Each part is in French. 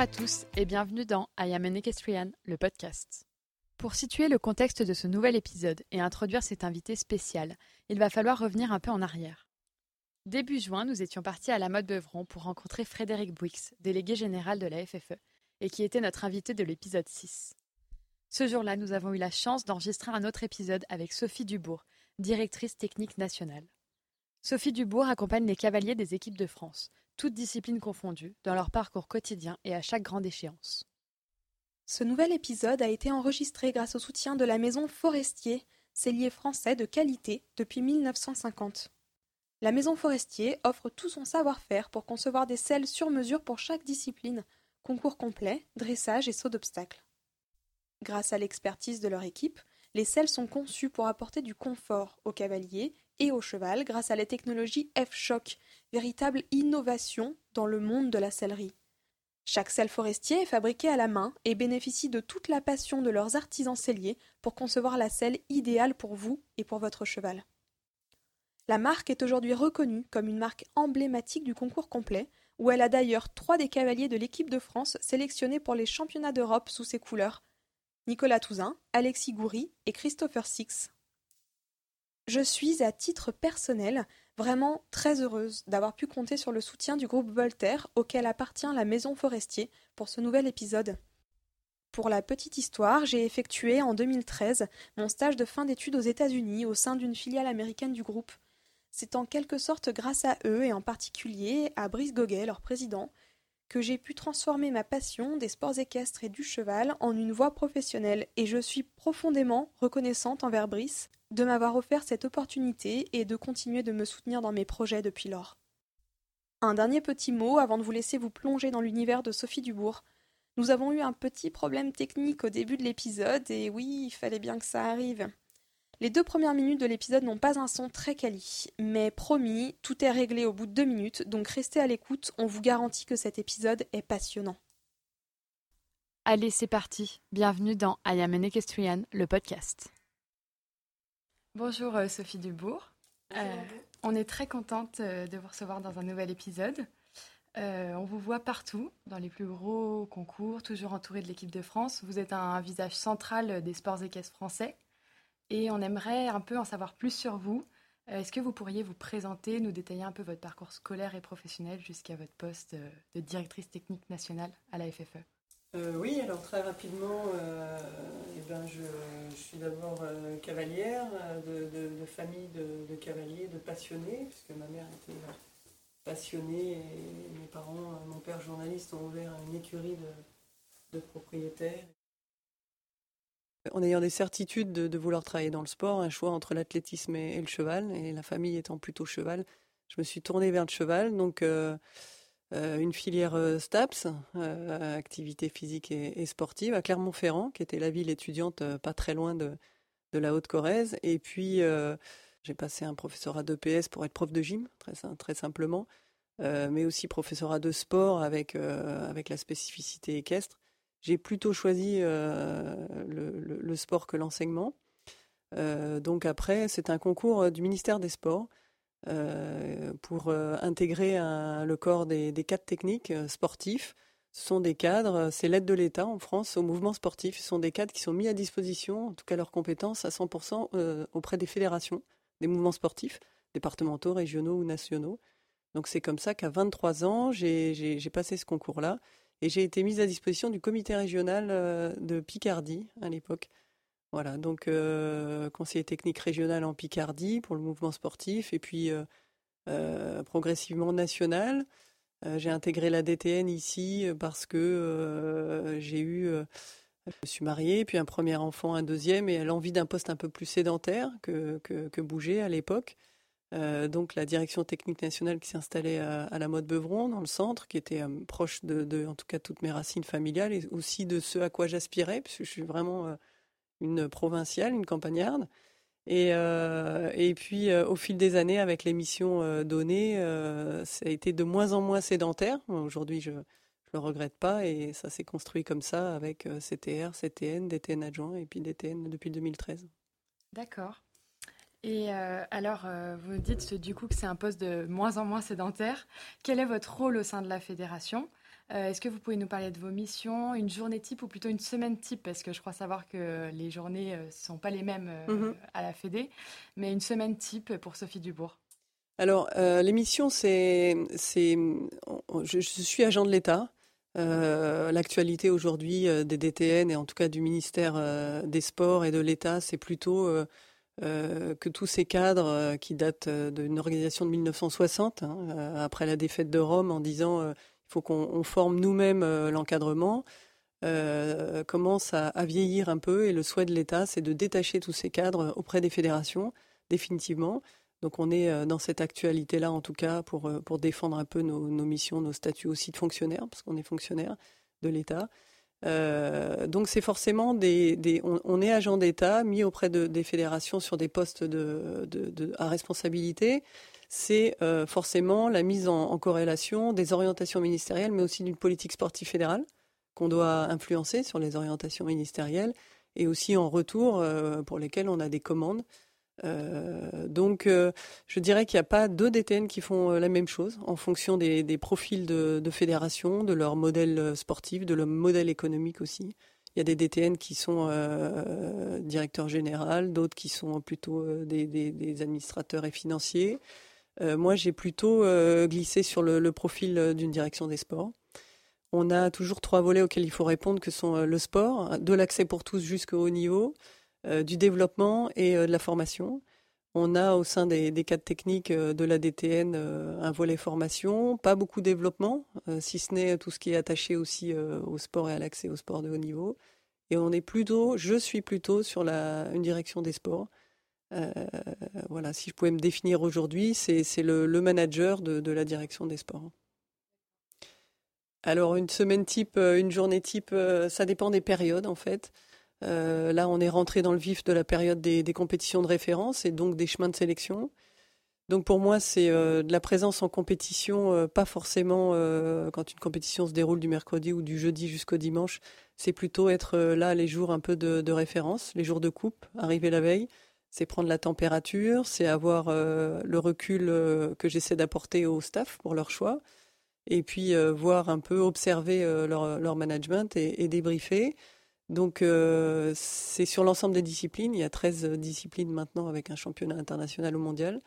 Bonjour à tous et bienvenue dans I Am an Equestrian, le podcast. Pour situer le contexte de ce nouvel épisode et introduire cet invité spécial, il va falloir revenir un peu en arrière. Début juin, nous étions partis à la mode Beuvron pour rencontrer Frédéric Bouix, délégué général de la FFE, et qui était notre invité de l'épisode 6. Ce jour-là, nous avons eu la chance d'enregistrer un autre épisode avec Sophie Dubourg, directrice technique nationale. Sophie Dubourg accompagne les cavaliers des équipes de France, toutes disciplines confondues, dans leur parcours quotidien et à chaque grande échéance. Ce nouvel épisode a été enregistré grâce au soutien de la maison Forestier, cellier français de qualité depuis 1950. La maison Forestier offre tout son savoir-faire pour concevoir des selles sur mesure pour chaque discipline, concours complet, dressage et saut d'obstacles. Grâce à l'expertise de leur équipe, les selles sont conçues pour apporter du confort aux cavaliers et au cheval grâce à la technologie F-Shock, véritable innovation dans le monde de la sellerie. Chaque selle forestier est fabriquée à la main et bénéficie de toute la passion de leurs artisans selliers pour concevoir la selle idéale pour vous et pour votre cheval. La marque est aujourd'hui reconnue comme une marque emblématique du concours complet, où elle a d'ailleurs trois des cavaliers de l'équipe de France sélectionnés pour les championnats d'Europe sous ses couleurs Nicolas Touzin, Alexis Goury et Christopher Six. Je suis, à titre personnel, vraiment très heureuse d'avoir pu compter sur le soutien du groupe Voltaire auquel appartient la Maison Forestier pour ce nouvel épisode. Pour la petite histoire, j'ai effectué en 2013 mon stage de fin d'études aux États-Unis au sein d'une filiale américaine du groupe. C'est en quelque sorte grâce à eux et en particulier à Brice Goguet, leur président, que j'ai pu transformer ma passion des sports équestres et du cheval en une voie professionnelle et je suis profondément reconnaissante envers Brice de m'avoir offert cette opportunité et de continuer de me soutenir dans mes projets depuis lors. Un dernier petit mot avant de vous laisser vous plonger dans l'univers de Sophie Dubourg. Nous avons eu un petit problème technique au début de l'épisode et oui, il fallait bien que ça arrive. Les deux premières minutes de l'épisode n'ont pas un son très quali, mais promis, tout est réglé au bout de deux minutes, donc restez à l'écoute, on vous garantit que cet épisode est passionnant. Allez, c'est parti. Bienvenue dans I Am an Equestrian, le podcast. Bonjour euh, Sophie Dubourg. Euh, on est très contente euh, de vous recevoir dans un nouvel épisode. on vous voit partout, dans les plus gros concours, toujours entouré de l'équipe de France. Vous êtes un visage central des sports équestres français et on aimerait un peu en savoir plus sur vous. Euh, est-ce que vous pourriez vous présenter, nous détailler un peu votre parcours scolaire et professionnel jusqu'à votre poste euh, de directrice technique nationale à la FFE euh, Oui, alors très rapidement, eh ben je, suis d'abord cavalière, de, famille de, cavaliers, de passionnés, puisque ma mère était passionnée et mes parents, mon père journaliste, ont ouvert une écurie de, de propriétaires en ayant des certitudes de, vouloir travailler dans le sport, un choix entre l'athlétisme et, le cheval, et la famille étant plutôt cheval, je me suis tournée vers le cheval. Donc, euh, euh, une filière euh, STAPS, activité physique et, sportive, à Clermont-Ferrand, qui était la ville étudiante pas très loin de, la Haute-Corrèze. Et puis, j'ai passé un professorat d'EPS pour être prof de gym, très, simplement, mais aussi professorat de sport avec la spécificité équestre j'ai plutôt choisi euh, le, sport que l'enseignement. Euh, donc après, c'est un concours euh, du ministère des Sports pour intégrer le corps des, cadres techniques sportifs. Ce sont des cadres, c'est l'aide de l'État en France au mouvement sportif. Ce sont des cadres qui sont mis à disposition, en tout cas leurs compétences, à 100% auprès des fédérations, des mouvements sportifs, départementaux, régionaux ou nationaux. Donc c'est comme ça qu'à 23 ans, j'ai passé ce concours-là et j'ai été mise à disposition du comité régional euh, de Picardie à l'époque. Voilà, donc euh, conseiller technique régional en Picardie pour le mouvement sportif et puis euh, progressivement national. j'ai intégré la DTN ici parce que j'ai eu, je me suis mariée, puis un premier enfant, un deuxième, et l'envie d'un poste un peu plus sédentaire que, que, que bouger à l'époque. Euh, donc la direction technique nationale qui s'installait à, à, la mode Beuvron dans le centre, qui était euh, proche de, en tout cas, toutes mes racines familiales et aussi de ce à quoi j'aspirais, puisque je suis vraiment euh, une provinciale, une campagnarde. Et, et puis au fil des années, avec les missions données, ça a été de moins en moins sédentaire. Aujourd'hui, je ne le regrette pas et ça s'est construit comme ça avec CTR, CTN, DTN adjoint et puis DTN depuis 2013. D'accord. Et euh, alors, euh, vous dites du coup que c'est un poste de moins en moins sédentaire. Quel est votre rôle au sein de la fédération? Est-ce que vous pouvez nous parler de vos missions, une journée type ou plutôt une semaine type? Parce que je crois savoir que les journées ne sont pas les mêmes mhm. à la Fédé, mais une semaine type pour Sophie Dubourg. Alors, l'émission, c'est. Je, je, suis agent de l'État. Euh, l'actualité aujourd'hui euh, des DTN et en tout cas du ministère euh, des Sports et de l'État, c'est plutôt que tous ces cadres qui datent d'une organisation de 1960, hein, après la défaite de Rome, en disant il faut qu'on forme nous-mêmes l'encadrement, commencent à, vieillir un peu et le souhait de l'État, c'est de détacher tous ces cadres auprès des fédérations définitivement donc on est euh, dans cette actualité-là, en tout cas, pour, euh, pour défendre un peu nos, missions, nos statuts aussi de fonctionnaires, parce qu'on est fonctionnaire de l'État. Euh, donc c'est forcément des, on, est agent d'État mis auprès de, des fédérations sur des postes à responsabilité. C'est forcément la mise en, corrélation des orientations ministérielles, mais aussi d'une politique sportive fédérale qu'on doit influencer sur les orientations ministérielles et aussi en retour pour lesquelles on a des commandes euh, donc, euh, je dirais qu'il n'y a pas deux DTN qui font euh, la même chose en fonction des, profils de, de, fédération, de leur modèle sportif, de leur modèle économique aussi. Il y a des DTN qui sont directeurs généraux, d'autres qui sont plutôt des, administrateurs et financiers. moi, j'ai plutôt glissé sur le, le profil d'une direction des sports. On a toujours trois volets auxquels il faut répondre, que sont le sport, de l'accès pour tous jusqu'au haut niveau, du développement et euh, de la formation. On a au sein des, cadres techniques euh, de la DTN un volet formation, pas beaucoup de développement, si ce n'est tout ce qui est attaché aussi au sport et à l'accès au sport de haut niveau. Et on est plutôt, je suis plutôt sur la, une direction des sports. voilà, si je pouvais me définir aujourd'hui, c'est le, manager de, de, la direction des sports. Alors une semaine type, une journée type, ça dépend des périodes en fait. Euh, là, on est rentré dans le vif de la période des, compétitions de référence et donc des chemins de sélection. Donc pour moi, c'est euh, de la présence en compétition, euh, pas forcément quand une compétition se déroule du mercredi ou du jeudi jusqu'au dimanche. C'est plutôt être là les jours un peu de, référence, les jours de coupe, arriver la veille. C'est prendre la température, c'est avoir le recul que j'essaie d'apporter au staff pour leur choix, et puis voir un peu observer leur, management et, et débriefer. Donc euh, c'est sur l'ensemble des disciplines. Il y a 13 euh, disciplines maintenant avec un championnat international ou mondial.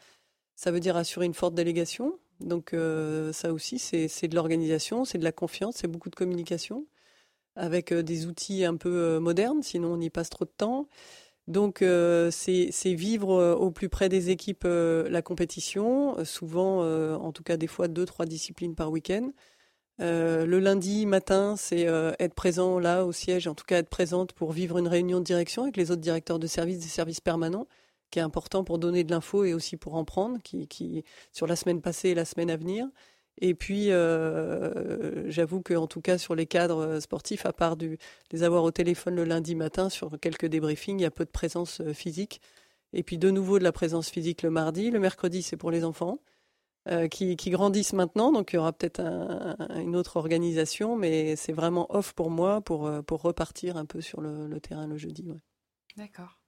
Ça veut dire assurer une forte délégation. Donc euh, ça aussi, c'est de l'organisation, c'est de la confiance, c'est beaucoup de communication avec des outils un peu modernes, sinon on y passe trop de temps. Donc c'est vivre au plus près des équipes la compétition, souvent, en tout cas des fois deux, trois disciplines par week-end. Euh, le lundi matin, c'est euh, être présent là au siège, en tout cas être présente pour vivre une réunion de direction avec les autres directeurs de services des services permanents, qui est important pour donner de l'info et aussi pour en prendre, qui, sur la semaine passée et la semaine à venir. Et puis, euh, j'avoue qu'en tout cas sur les cadres sportifs, à part du, les avoir au téléphone le lundi matin sur quelques débriefings, il y a peu de présence physique. Et puis de nouveau de la présence physique le mardi. Le mercredi, c'est pour les enfants. Euh, qui, grandissent maintenant, donc il y aura peut-être une autre organisation, mais c'est vraiment off pour moi pour, euh, pour repartir un peu sur le, terrain le jeudi. D'accord.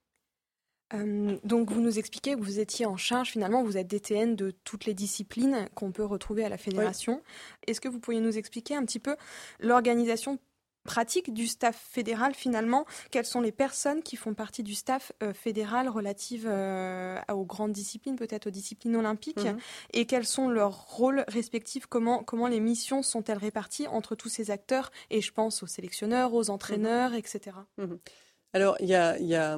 Euh, donc vous nous expliquez que vous étiez en charge finalement, vous êtes DTN de toutes les disciplines qu'on peut retrouver à la fédération. Est-ce que vous pourriez nous expliquer un petit peu l'organisation pratique du staff fédéral finalement Quelles sont les personnes qui font partie du staff euh, fédéral relative euh, aux grandes disciplines, peut-être aux disciplines olympiques mhm. Et quels sont leurs rôles respectifs? Comment, comment les missions sont-elles réparties entre tous ces acteurs? Et je pense aux sélectionneurs, aux entraîneurs, mhm. etc. Mhm. Alors, il y a, y, a,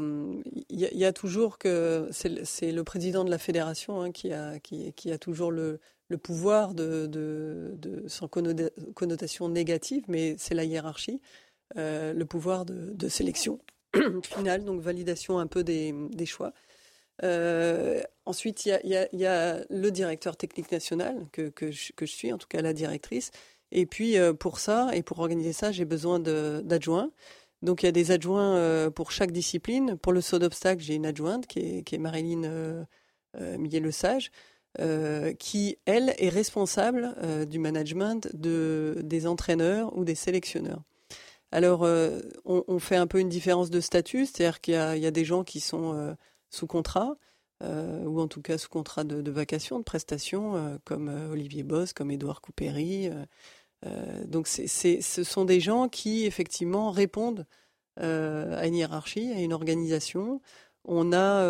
y a, toujours que c'est le président de la fédération hein, qui, a, qui, qui, a toujours le, le pouvoir de, sans connotation négative, mais c'est la hiérarchie, euh, le pouvoir de, sélection finale, donc validation un peu des, choix. Euh, ensuite, il y, a, le directeur technique national que, que, je, suis, en tout cas la directrice. Et puis euh, pour ça et pour organiser ça, j'ai besoin d'adjoints. Donc il y a des adjoints pour chaque discipline. Pour le saut d'obstacle, j'ai une adjointe qui est, qui est Marilyn euh, Le Sage. Euh, qui, elle, est responsable euh, du management de, des entraîneurs ou des sélectionneurs. Alors, euh, on, fait un peu une différence de statut, c'est-à-dire qu'il y, a des gens qui sont sous contrat, ou en tout cas sous contrat de, de vacation, de prestation, comme Olivier Boss, comme Édouard Coupéry, donc ce sont des gens qui effectivement répondent à une hiérarchie, à une organisation. On a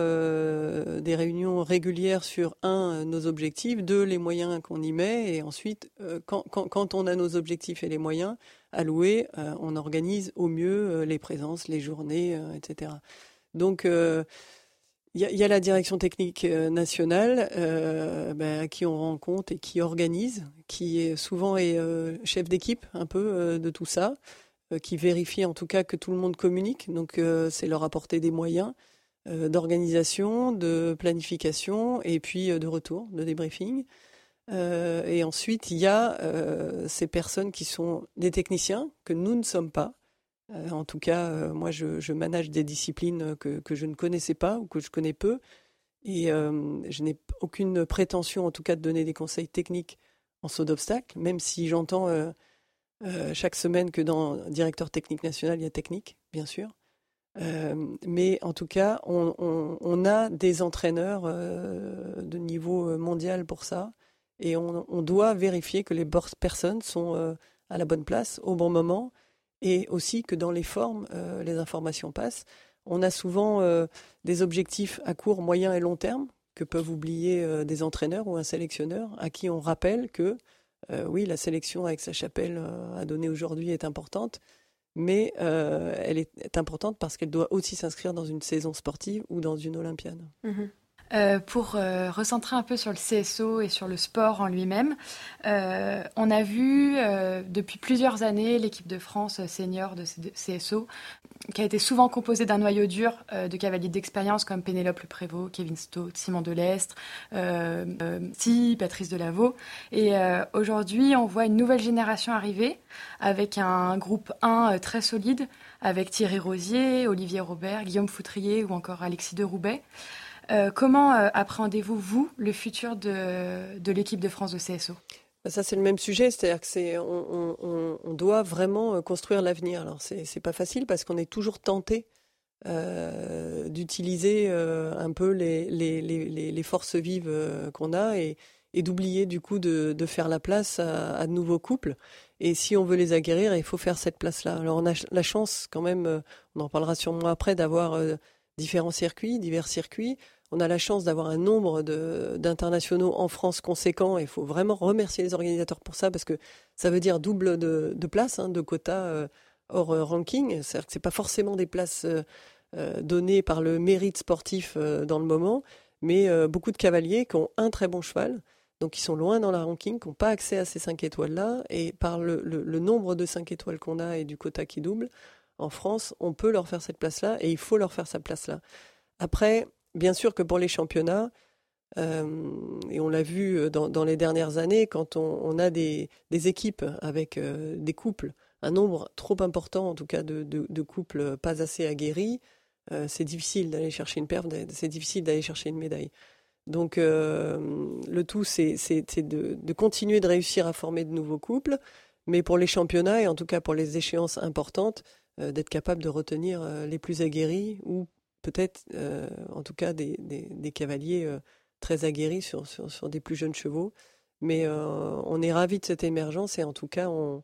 des réunions régulières sur un nos objectifs, deux les moyens qu'on y met, et ensuite quand, quand, on a nos objectifs et les moyens alloués, on organise au mieux les présences, les journées, etc. Donc il y, a la direction technique euh, nationale euh, à qui on rend compte et qui organise, qui est, souvent est euh, chef d'équipe un peu de tout ça, qui vérifie en tout cas que tout le monde communique. Donc c'est leur apporter des moyens d'organisation, de planification et puis de retour, de débriefing. et ensuite, il y a ces personnes qui sont des techniciens que nous ne sommes pas, euh, en tout cas, euh, moi, je, manage des disciplines que, je ne connaissais pas ou que je connais peu. Et euh, je n'ai aucune prétention, en tout cas, de donner des conseils techniques en saut d'obstacle, même si j'entends chaque semaine que dans directeur technique national, il y a technique, bien sûr. Mais en tout cas, on, a des entraîneurs de niveau mondial pour ça. Et on, doit vérifier que les personnes sont à la bonne place, au bon moment, et aussi que dans les formes, euh, les informations passent. On a souvent euh, des objectifs à court, moyen et long terme que peuvent oublier euh, des entraîneurs ou un sélectionneur à qui on rappelle que oui, la sélection avec sa chapelle à donner aujourd'hui est importante, mais elle est importante parce qu'elle doit aussi s'inscrire dans une saison sportive ou dans une Olympiade. Mmh euh, pour euh, recentrer un peu sur le CSO et sur le sport en lui-même, euh, on a vu depuis plusieurs années l'équipe de France senior de CSO, qui a été souvent composée d'un noyau dur de cavaliers d'expérience comme Pénélope Le Prévost, Kevin Stott, Simon Delestre, Si, Patrice Delaveau. Et aujourd'hui, on voit une nouvelle génération arriver avec un groupe 1 très solide, avec Thierry Rosier, Olivier Robert, Guillaume Foutrier ou encore Alexis de Roubaix. Euh, comment euh, appréhendez-vous, vous, le futur de, de l'équipe de France de CSO bah, ça, c'est le même sujet, c'est-à-dire que c'est, on, doit vraiment euh, construire l'avenir. Alors, c'est, pas facile parce qu'on est toujours tenté euh, d'utiliser un peu les, les, les, les, forces vives qu'on a et, d'oublier du coup de, de, faire la place à, à, de nouveaux couples. Et si on veut les aguerrir, il faut faire cette place-là. Alors, on a la chance quand même, on en parlera sûrement après, d'avoir différents circuits, divers circuits. On a la chance d'avoir un nombre d'internationaux en France conséquent et il faut vraiment remercier les organisateurs pour ça parce que ça veut dire double de, places, hein, de quotas euh, hors euh, ranking. C'est-à-dire que ce pas forcément des places euh, données par le mérite sportif dans le moment, mais beaucoup de cavaliers qui ont un très bon cheval, donc qui sont loin dans la ranking, qui n'ont pas accès à ces 5 étoiles-là, et par le, nombre de 5 étoiles qu'on a et du quota qui double, en France, on peut leur faire cette place-là et il faut leur faire sa place-là. Après, Bien sûr que pour les championnats, euh, et on l'a vu euh, dans, les dernières années, quand on, a des, équipes avec euh, des couples, un nombre trop important en tout cas de, couples pas assez aguerris, c'est difficile d'aller chercher une perf, c'est difficile d'aller chercher une médaille. Donc le tout, c'est de, de, continuer de réussir à former de nouveaux couples, mais pour les championnats et en tout cas pour les échéances importantes, d'être capable de retenir les plus aguerris ou peut-être, euh, en tout cas, des, cavaliers euh, très aguerris sur, des plus jeunes chevaux. Mais euh, on est ravis de cette émergence et en tout cas, on,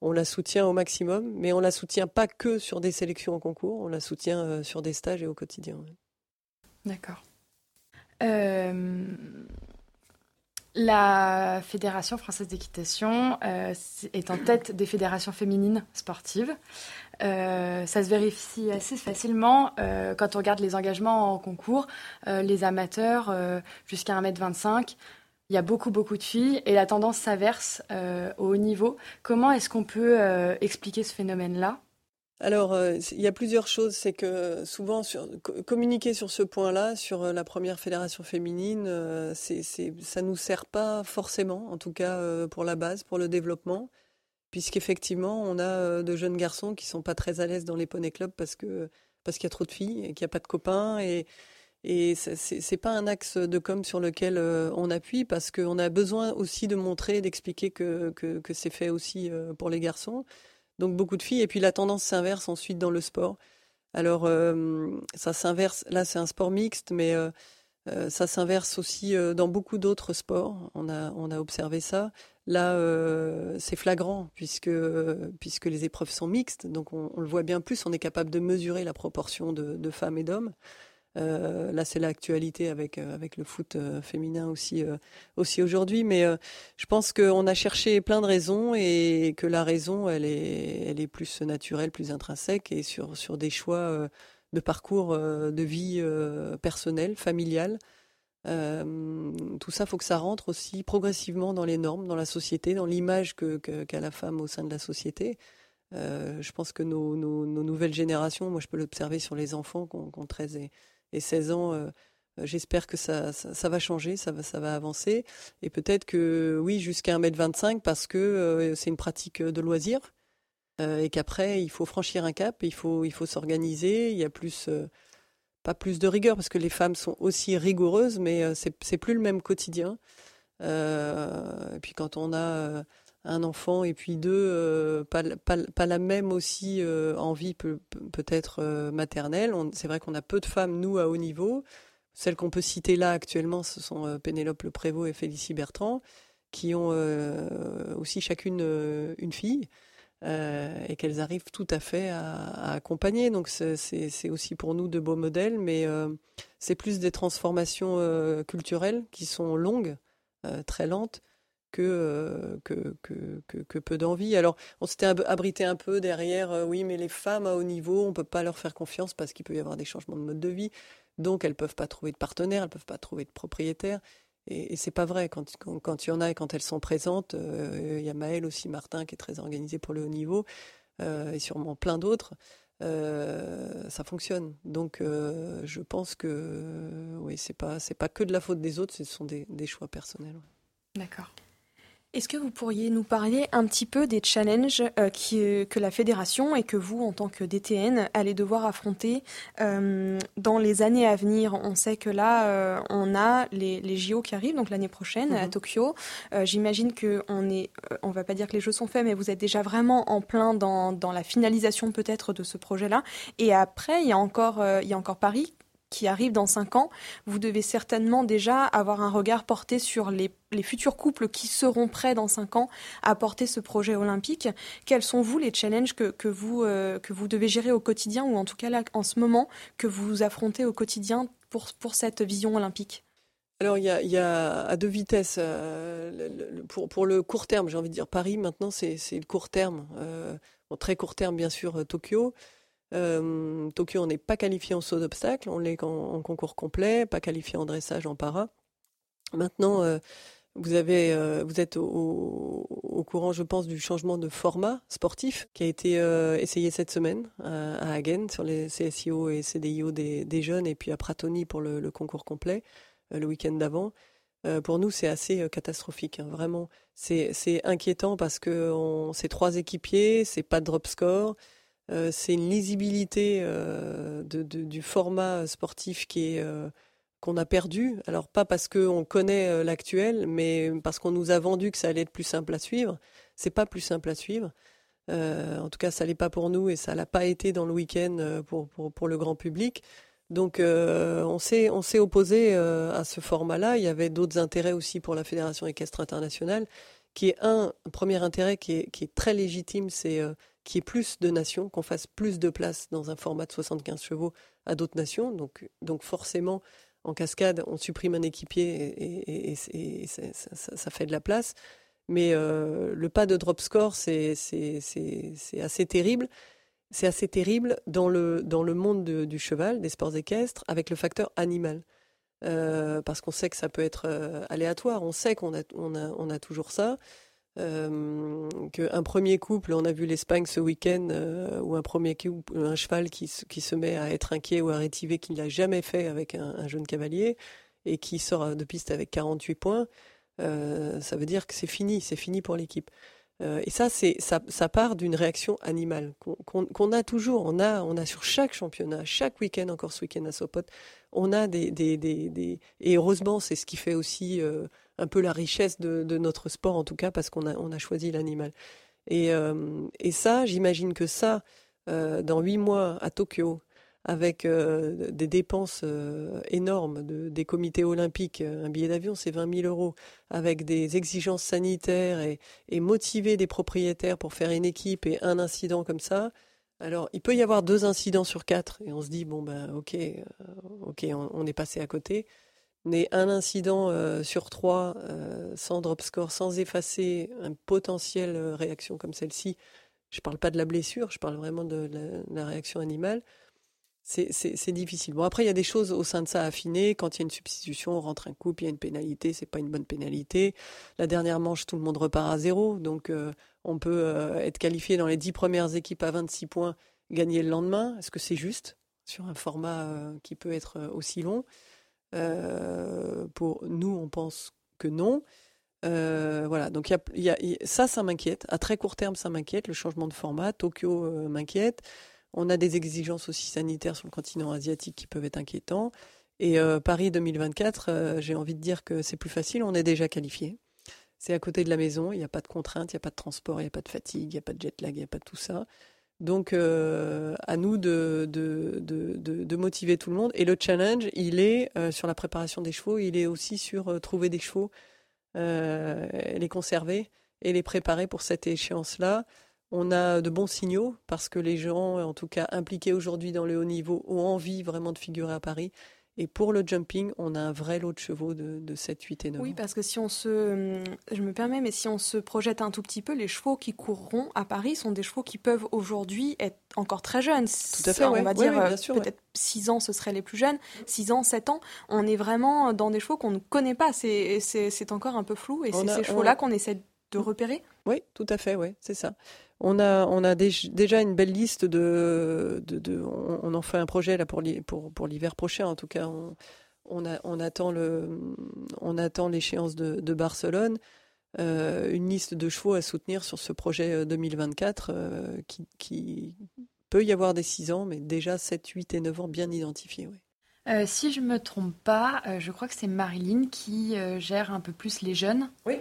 on, la soutient au maximum. Mais on la soutient pas que sur des sélections en concours, on la soutient sur des stages et au quotidien. D'accord. La Fédération française d'équitation est en tête des fédérations féminines sportives. Euh, ça se vérifie assez facilement euh, quand on regarde les engagements en concours, euh, les amateurs jusqu'à 1m25. Il y a beaucoup, beaucoup de filles et la tendance s'inverse au haut niveau. Comment est-ce qu'on peut expliquer ce phénomène-là? Alors, il y a plusieurs choses. C'est que souvent, communiquer sur ce point-là, sur la première fédération féminine, ça ne nous sert pas forcément, en tout cas pour la base, pour le développement puisqu'effectivement, on a euh, de jeunes garçons qui sont pas très à l'aise dans les poney clubs parce que parce qu'il y a trop de filles et qu'il n'y a pas de copains et et c'est pas un axe de com sur lequel euh, on appuie parce qu'on a besoin aussi de montrer, d'expliquer que, que, c'est fait aussi euh, pour les garçons. Donc beaucoup de filles. Et puis la tendance s'inverse ensuite dans le sport. Alors ça s'inverse. Là, c'est un sport mixte, mais Euh, ça s'inverse aussi euh, dans beaucoup d'autres sports. On a, on a observé ça. Là, euh, c'est flagrant puisque, puisque les épreuves sont mixtes. Donc, on, le voit bien plus. On est capable de mesurer la proportion de, femmes et d'hommes. là, c'est l'actualité avec, avec le foot féminin aussi, aussi aujourd'hui. Mais je pense qu'on a cherché plein de raisons et que la raison, elle est, elle est plus naturelle, plus intrinsèque et sur, sur des choix de parcours euh, de vie euh, personnelle, familiale. Euh, tout ça, faut que ça rentre aussi progressivement dans les normes, dans la société, dans l'image qu'a la femme au sein de la société. je pense que nos, nouvelles générations, moi je peux l'observer sur les enfants qui ont, 13 et, 16 ans, j'espère que ça, ça, va changer, ça va, ça va avancer. Et peut-être que oui, jusqu'à 1m25 parce que c'est une pratique de loisir. Euh, et qu'après il faut franchir un cap, il faut il faut s'organiser, il y a plus euh, pas plus de rigueur parce que les femmes sont aussi rigoureuses, mais euh, c'est c'est plus le même quotidien. et puis quand on a un enfant et puis deux, pas, pas, pas, la même aussi envie peut, peut-être maternelle. C'est vrai qu'on a peu de femmes, nous, à haut niveau. Celles qu'on peut citer là actuellement, ce sont Pénélope Le Prévost et Félicie Bertrand, qui ont aussi chacune une fille. Euh, et qu'elles arrivent tout à fait à, accompagner. Donc c'est aussi pour nous de beaux modèles, mais euh, c'est plus des transformations euh, culturelles qui sont longues, très lentes, que, que, que, que, peu d'envie. Alors, on s'était abrité un peu derrière, oui, mais les femmes à haut niveau, on ne peut pas leur faire confiance parce qu'il peut y avoir des changements de mode de vie. Donc, elles ne peuvent pas trouver de partenaire, elles ne peuvent pas trouver de propriétaire. Et, et c'est pas vrai. Quand, quand, il y en a et quand elles sont présentes, euh, il y a Maëlle aussi, Martin, qui est très organisé pour le haut niveau, euh, et sûrement plein d'autres. Euh, ça fonctionne. Donc, je pense que oui, c'est pas pas que de la faute des autres, ce sont des, des choix personnels. D'accord. Est-ce que vous pourriez nous parler un petit peu des challenges euh, qui, euh, que la fédération et que vous, en tant que DTN, allez devoir affronter euh, dans les années à venir? On sait que là, on a les, les, JO qui arrivent, donc l'année prochaine à mhm. Tokyo. J'imagine que on est, on va pas dire que les jeux sont faits, mais vous êtes déjà vraiment en plein dans, dans la finalisation peut-être de ce projet-là. Et après, il y a encore, il y a encore Paris qui arrive dans cinq ans, vous devez certainement déjà avoir un regard porté sur les, futurs couples qui seront prêts dans cinq ans à porter ce projet olympique. Quels sont, vous, les challenges que, vous, euh, que vous devez gérer au quotidien, ou en tout cas en ce moment, que vous affrontez au quotidien pour, pour cette vision olympique? Alors il y, a, à deux vitesses. Euh, pour, pour, le court terme, j'ai envie de dire Paris maintenant, c'est le court terme. Euh, très court terme, bien sûr, Tokyo. Euh, Tokyo, on n'est pas qualifié en saut d'obstacle, on l'est en, concours complet, pas qualifié en dressage, en para. Maintenant, euh, euh, vous êtes au, courant, je pense, du changement de format sportif qui a été essayé cette semaine à Hagen sur les CSIO et CDIO des, jeunes et puis à Pratoni pour le, concours complet le week-end d'avant. pour nous, c'est assez catastrophique. Hein. Vraiment, c'est inquiétant parce que c'est trois équipiers, c'est pas de drop score, euh, c'est une lisibilité euh, du format sportif euh, qu'on a perdu. Alors pas parce qu'on connaît l'actuel, mais parce qu'on nous a vendu que ça allait être plus simple à suivre. C'est pas plus simple à suivre. en tout cas, ça l'est pas pour nous et ça l'a pas été dans le week-end pour, le grand public. Donc on s'est opposé à ce format-là. Il y avait d'autres intérêts aussi pour la fédération équestre internationale, qui est un, premier intérêt qui est, très légitime, c'est qu'il y ait plus de nations, qu'on fasse plus de place dans un format de 75 chevaux à d'autres nations. Donc, donc forcément, en cascade, on supprime un équipier et, ça, fait de la place. Mais euh, le pas de drop score, c'est assez terrible. C'est assez terrible dans le, dans le monde du cheval, des sports équestres, avec le facteur animal. Euh, parce qu'on sait que ça peut être euh, aléatoire. On sait qu'on a, on a, on a toujours ça. Euh, qu'un premier couple, on a vu l'Espagne ce week-end, ou un premier couple, un cheval qui, qui, se met à être inquiet ou à rétiver qu'il n'a jamais fait avec un, jeune cavalier et qui sort de piste avec 48 points, ça veut dire que c'est fini, c'est fini pour l'équipe. Et ça, c'est ça, part d'une réaction animale qu'on a toujours. On a, on a sur chaque championnat, chaque week-end, encore ce week-end à Sopot, on a des, des, des, des... et heureusement, c'est ce qui fait aussi un peu la richesse de, notre sport, en tout cas, parce qu'on a, on a choisi l'animal. Et, euh, et ça, j'imagine que ça, euh, dans huit mois à Tokyo, avec des dépenses énormes de, des comités olympiques. Un billet d'avion, c'est 20 000 euros, avec des exigences sanitaires et, et motiver des propriétaires pour faire une équipe et un incident comme ça. Alors, il peut y avoir deux incidents sur quatre, et on se dit, bon, ben, ok, ok, on, est passé à côté. Mais un incident sur trois, sans drop score, sans effacer une potentielle réaction comme celle-ci, je ne parle pas de la blessure, je parle vraiment de la, réaction animale. C'est difficile. Bon, après, il y a des choses au sein de ça à affiner. Quand il y a une substitution, on rentre un coup, il y a une pénalité, c'est pas une bonne pénalité. La dernière manche, tout le monde repart à zéro. Donc, euh, on peut euh, être qualifié dans les dix premières équipes à 26 points, gagner le lendemain. Est-ce que c'est juste sur un format euh, qui peut être aussi long? Pour nous, on pense que non. Voilà, donc ça, ça m'inquiète. À très court terme, ça m'inquiète. Le changement de format, Tokyo m'inquiète. On a des exigences aussi sanitaires sur le continent asiatique qui peuvent être inquiétants. Et euh, Paris 2024, j'ai envie de dire que c'est plus facile. On est déjà qualifié. C'est à côté de la maison. Il n'y a pas de contraintes, il n'y a pas de transport, il n'y a pas de fatigue, il n'y a pas de jet lag, il n'y a pas de tout ça. Donc, à nous de, de, motiver tout le monde. Et le challenge, il est sur la préparation des chevaux, il est aussi sur trouver des chevaux euh, les conserver et les préparer pour cette échéance-là. On a de bons signaux parce que les gens, en tout cas impliqués aujourd'hui dans le haut niveau, ont envie vraiment de figurer à Paris. Et pour le jumping, on a un vrai lot de chevaux de, de 7, 8 et 9 Oui, parce que si on se. Je me permets, mais si on se projette un tout petit peu, les chevaux qui courront à Paris sont des chevaux qui peuvent aujourd'hui être encore très jeunes. Tout à fait, On va dire peut-être 6 ans, ce serait les plus jeunes. 6 ans, 7 ans. On est vraiment dans des chevaux qu'on ne connaît pas. C'est encore un peu flou. Et c'est ces chevaux-là qu'on essaie de repérer Oui, tout à fait, c'est ça. On a, on a déjà une belle liste de. de, on, en fait un projet là pour, pour, pour l'hiver prochain, en tout cas. On, on, a, on attend, le, on attend l'échéance de, de Barcelone. Euh, une liste de chevaux à soutenir sur ce projet 2024 euh, euh, qui, qui, peut y avoir des 6 ans, mais déjà 7, 8 et 9 ans bien identifiés. Euh, si je me trompe pas, je crois que c'est Marilyn qui gère un peu plus les jeunes. Oui.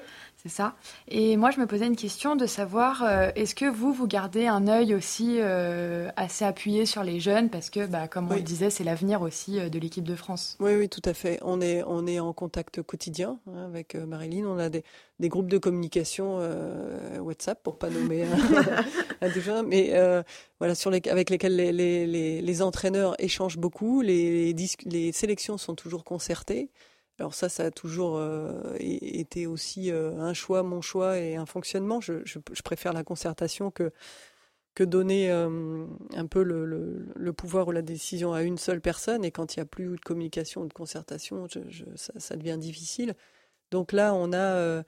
C'est ça. Et moi, je me posais une question de savoir, est-ce que vous, vous gardez un œil aussi assez appuyé sur les jeunes? Parce que, bah, comme on le disait, c'est l'avenir aussi de l'équipe de France. Oui, oui, tout à fait. On est, on est en contact quotidien hein, avec Marilyn. On a des, des groupes de communication WhatsApp, pour pas nommer un, déjà, mais voilà, sur les, avec lesquels les, les, les, entraîneurs échangent beaucoup. Les, les sélections sont toujours concertées. Alors ça, ça a toujours euh, été aussi euh, un choix, mon choix et un fonctionnement. Je, préfère la concertation que, que donner euh, un peu le, pouvoir ou la décision à une seule personne. Et quand il n'y a plus de communication ou de concertation, ça, devient difficile. Donc là, on a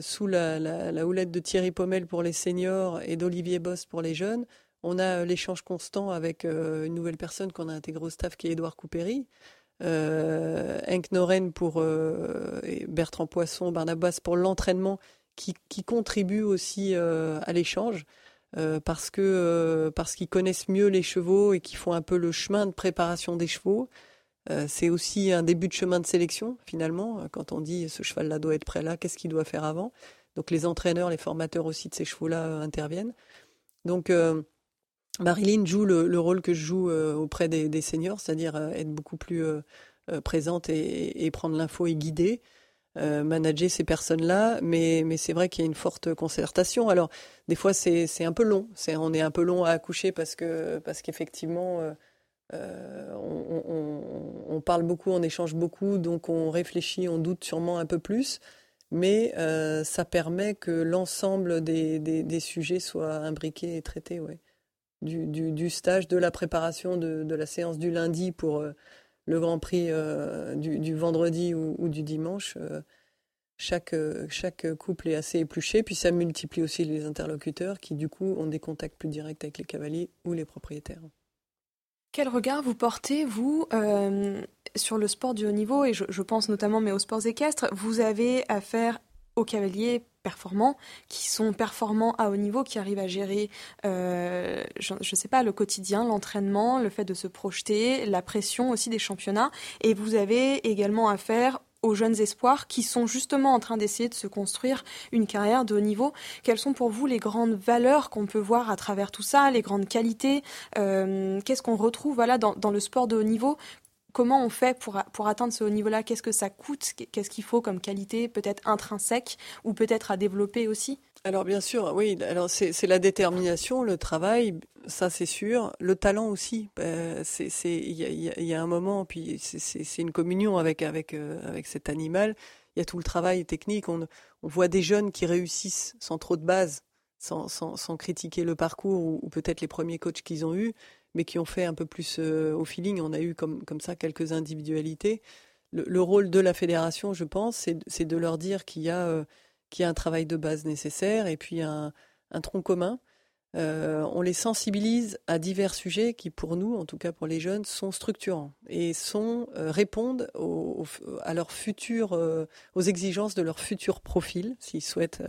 sous la, la, houlette de Thierry Pommel pour les seniors et d'Olivier Bost pour les jeunes, on a l'échange constant avec une nouvelle personne qu'on a intégrée au staff qui est Édouard Coupéry. Euh, Noren pour euh, Bertrand Poisson, Barnabas pour l'entraînement qui, qui, contribue aussi à l'échange parce que parce qu'ils connaissent mieux les chevaux et qui font un peu le chemin de préparation des chevaux. c'est aussi un début de chemin de sélection finalement quand on dit ce cheval-là doit être prêt là, qu'est-ce qu'il doit faire avant? Donc les entraîneurs, les formateurs aussi de ces chevaux-là interviennent. Donc Marilyn joue le, rôle que je joue euh, auprès des, seniors, c'est-à-dire euh, être beaucoup plus euh, présente et, prendre l'info et guider, manager ces personnes-là. Mais, c'est vrai qu'il y a une forte concertation. Alors, des fois, c'est un peu long. On est un peu long à accoucher parce que qu'effectivement, on, parle beaucoup, on échange beaucoup, donc on réfléchit, on doute sûrement un peu plus. Mais ça permet que l'ensemble des, sujets soient imbriqués et traités. Du, stage, de la préparation de, la séance du lundi pour euh, le Grand Prix euh, du, vendredi ou, du dimanche. Euh, chaque, chaque couple est assez épluché, puis ça multiplie aussi les interlocuteurs qui du coup ont des contacts plus directs avec les cavaliers ou les propriétaires. Quel regard vous portez, vous, sur le sport du haut niveau, et je, je pense notamment mais aux sports équestres Vous avez affaire aux cavaliers performants, qui sont performants à haut niveau, qui arrivent à gérer, euh, je ne sais pas, le quotidien, l'entraînement, le fait de se projeter, la pression aussi des championnats. Et vous avez également affaire aux jeunes espoirs qui sont justement en train d'essayer de se construire une carrière de haut niveau. Quelles sont pour vous les grandes valeurs qu'on peut voir à travers tout ça, les grandes qualités euh, Qu'est-ce qu'on retrouve voilà, dans, dans, le sport de haut niveau Comment on fait pour, pour atteindre ce haut niveau-là? Qu'est-ce que ça coûte? Qu'est-ce qu'il faut comme qualité, peut-être intrinsèque ou peut-être à développer aussi? Alors bien sûr, oui. Alors c'est la détermination, le travail, ça c'est sûr. Le talent aussi. Euh, c'est il y, a, un moment, puis c'est une communion avec avec euh, avec cet animal. Il y a tout le travail technique. On, on voit des jeunes qui réussissent sans trop de base, sans, sans, sans critiquer le parcours ou, ou peut-être les premiers coachs qu'ils ont eus, mais qui ont fait un peu plus euh, au feeling. On a eu comme ça quelques individualités. Le, le rôle de la fédération, je pense, c'est de leur dire qu'il y a qu'il y a un travail de base nécessaire et puis un, tronc commun. Euh, on les sensibilise à divers sujets qui, pour nous, en tout cas pour les jeunes, sont structurants et euh, répondent à leur futur, euh, aux exigences de leur futur profil, s'ils souhaitent,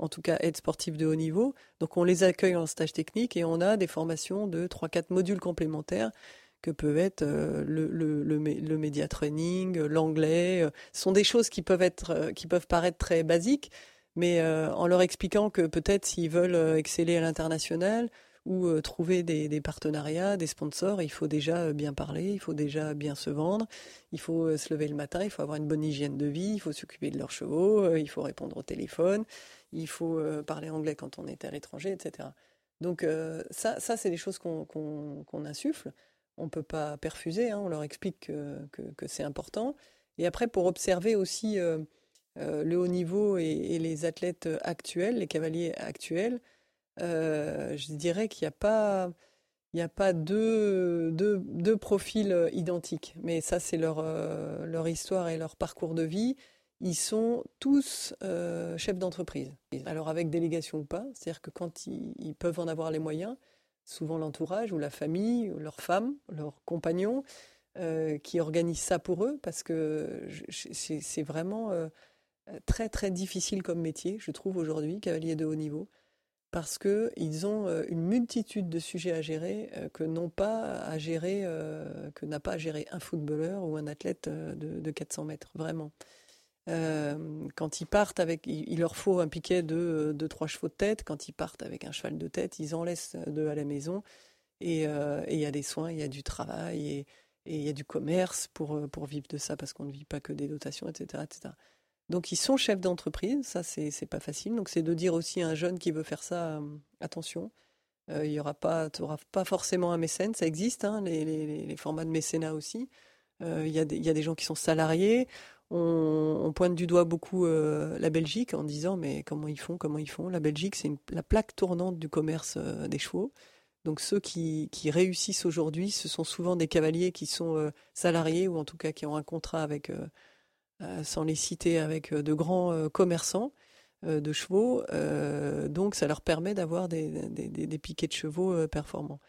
en tout cas, être sportifs de haut niveau. Donc, on les accueille en stage technique et on a des formations de 3-4 modules complémentaires que peuvent être euh, le, le, le, le média training, euh, l'anglais. Euh, ce sont des choses qui peuvent, être, qui peuvent paraître très basiques, mais en leur expliquant que peut-être s'ils veulent exceller à l'international ou trouver des, partenariats, des sponsors, il faut déjà bien parler, il faut déjà bien se vendre, il faut se lever le matin, il faut avoir une bonne hygiène de vie, il faut s'occuper de leurs chevaux, il faut répondre au téléphone, il faut parler anglais quand on est à l'étranger, etc. Donc ça, ça c'est des choses qu'on insuffle on ne peut pas perfuser, hein, on leur explique que, c'est important. Et après, pour observer aussi euh, euh, le haut niveau et, les athlètes actuels, les cavaliers actuels, euh, je dirais qu'il n'y a pas, deux, profils identiques. Mais ça, c'est leur, leur histoire et leur parcours de vie. Ils sont tous chefs d'entreprise. Alors avec délégation ou pas, c'est-à-dire que quand ils peuvent en avoir les moyens, souvent l'entourage ou la famille, ou leur femme, leurs compagnons, euh, qui organisent ça pour eux, parce que c'est vraiment euh, très très difficile comme métier, je trouve aujourd'hui, cavalier de haut niveau, parce qu'ils ont euh, une multitude de sujets à gérer que n'ont pas à que n'a pas à gérer un footballeur ou un athlète de, de 400 mètres, vraiment. Euh, quand ils partent avec, il, leur faut un piquet de, de trois chevaux de tête. Quand ils partent avec un cheval de tête, ils en laissent deux à la maison. Euh, et il y a des soins, il y a du travail et il y a du commerce pour, euh, pour vivre de ça parce qu'on ne vit pas que des dotations, etc. etc. Donc ils sont chefs d'entreprise, ça c'est pas facile. Donc c'est de dire aussi à un jeune qui veut faire ça, attention, il y aura pas, tu pas forcément un mécène, ça existe, hein, les, les, formats de mécénat aussi. Il y, a des gens qui sont salariés on, pointe du doigt beaucoup euh, la Belgique en disant mais comment ils font, comment ils font? La Belgique, c'est la plaque tournante du commerce euh, des chevaux. Donc ceux qui, réussissent aujourd'hui, ce sont souvent des cavaliers qui sont euh, salariés ou en tout cas qui ont un contrat avec, sans les citer, avec de grands commerçants de chevaux. donc ça leur permet d'avoir des, piquets de chevaux performants.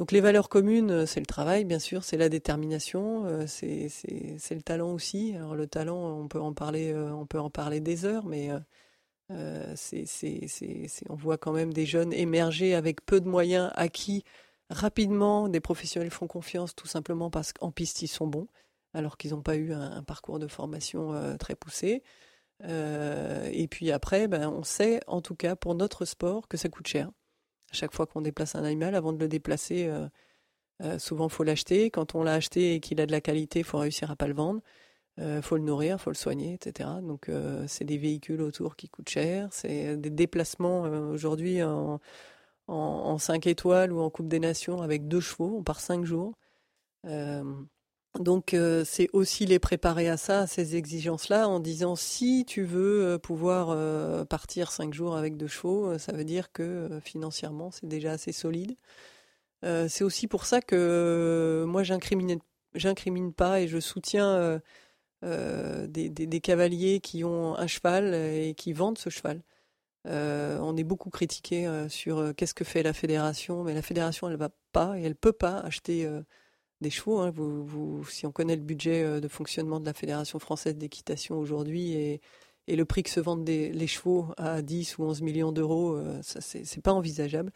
Donc les valeurs communes, euh, c'est le travail, bien sûr, c'est la détermination, euh, c'est le talent aussi. Alors le talent, on peut en parler, euh, on peut en parler des heures, mais on voit quand même des jeunes émerger avec peu de moyens acquis rapidement. Des professionnels font confiance tout simplement parce qu'en piste ils sont bons, alors qu'ils n'ont pas eu un, parcours de formation très poussé. et puis après, ben, on sait en tout cas pour notre sport que ça coûte cher à chaque fois qu'on déplace un animal, avant de le déplacer, euh, euh, souvent faut l'acheter. Quand on l'a acheté et qu'il a de la qualité, il faut réussir à pas le vendre. Il euh, faut le nourrir, faut le soigner, etc. Donc c'est des véhicules autour qui coûtent cher, c'est des déplacements aujourd'hui en, en, 5 étoiles ou en Coupe des Nations avec deux chevaux, on part 5 jours. Donc euh, c'est aussi les préparer à ça, à ces exigences-là, en disant si tu veux euh, pouvoir euh, partir cinq jours avec deux chevaux, ça veut dire que financièrement c'est déjà assez solide. c'est aussi pour ça que moi j'incrimine, pas et je soutiens des, des, cavaliers qui ont un cheval et qui vendent ce cheval. on est beaucoup critiqué sur qu'est-ce que fait la fédération, mais la fédération elle va pas et elle peut pas acheter des chevaux. Hein. Si on connaît le budget euh, de fonctionnement de la Fédération française d'équitation aujourd'hui et, le prix que se vendent les chevaux à 10 ou 11 millions d'euros, euh, ça c'est pas envisageable.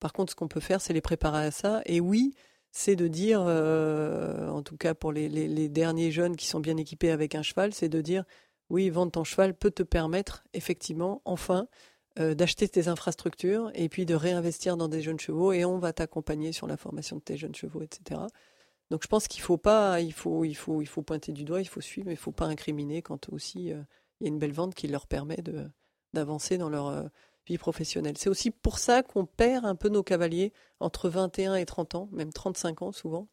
Par contre, ce qu'on peut faire, c'est les préparer à ça. Et oui, c'est de dire, euh, en tout cas, pour les, derniers jeunes qui sont bien équipés avec un cheval, c'est de dire oui, vendre ton cheval peut te permettre effectivement, enfin, d'acheter tes infrastructures et puis de réinvestir dans des jeunes chevaux et on va t'accompagner sur la formation de tes jeunes chevaux, etc. Donc je pense qu'il faut pas, il faut, pointer du doigt, il faut suivre, mais il faut pas incriminer quand aussi euh, il y a une belle vente qui leur permet d'avancer dans leur euh, vie professionnelle. C'est aussi pour ça qu'on perd un peu nos cavaliers entre 21 et 30 ans, même 35 ans souvent.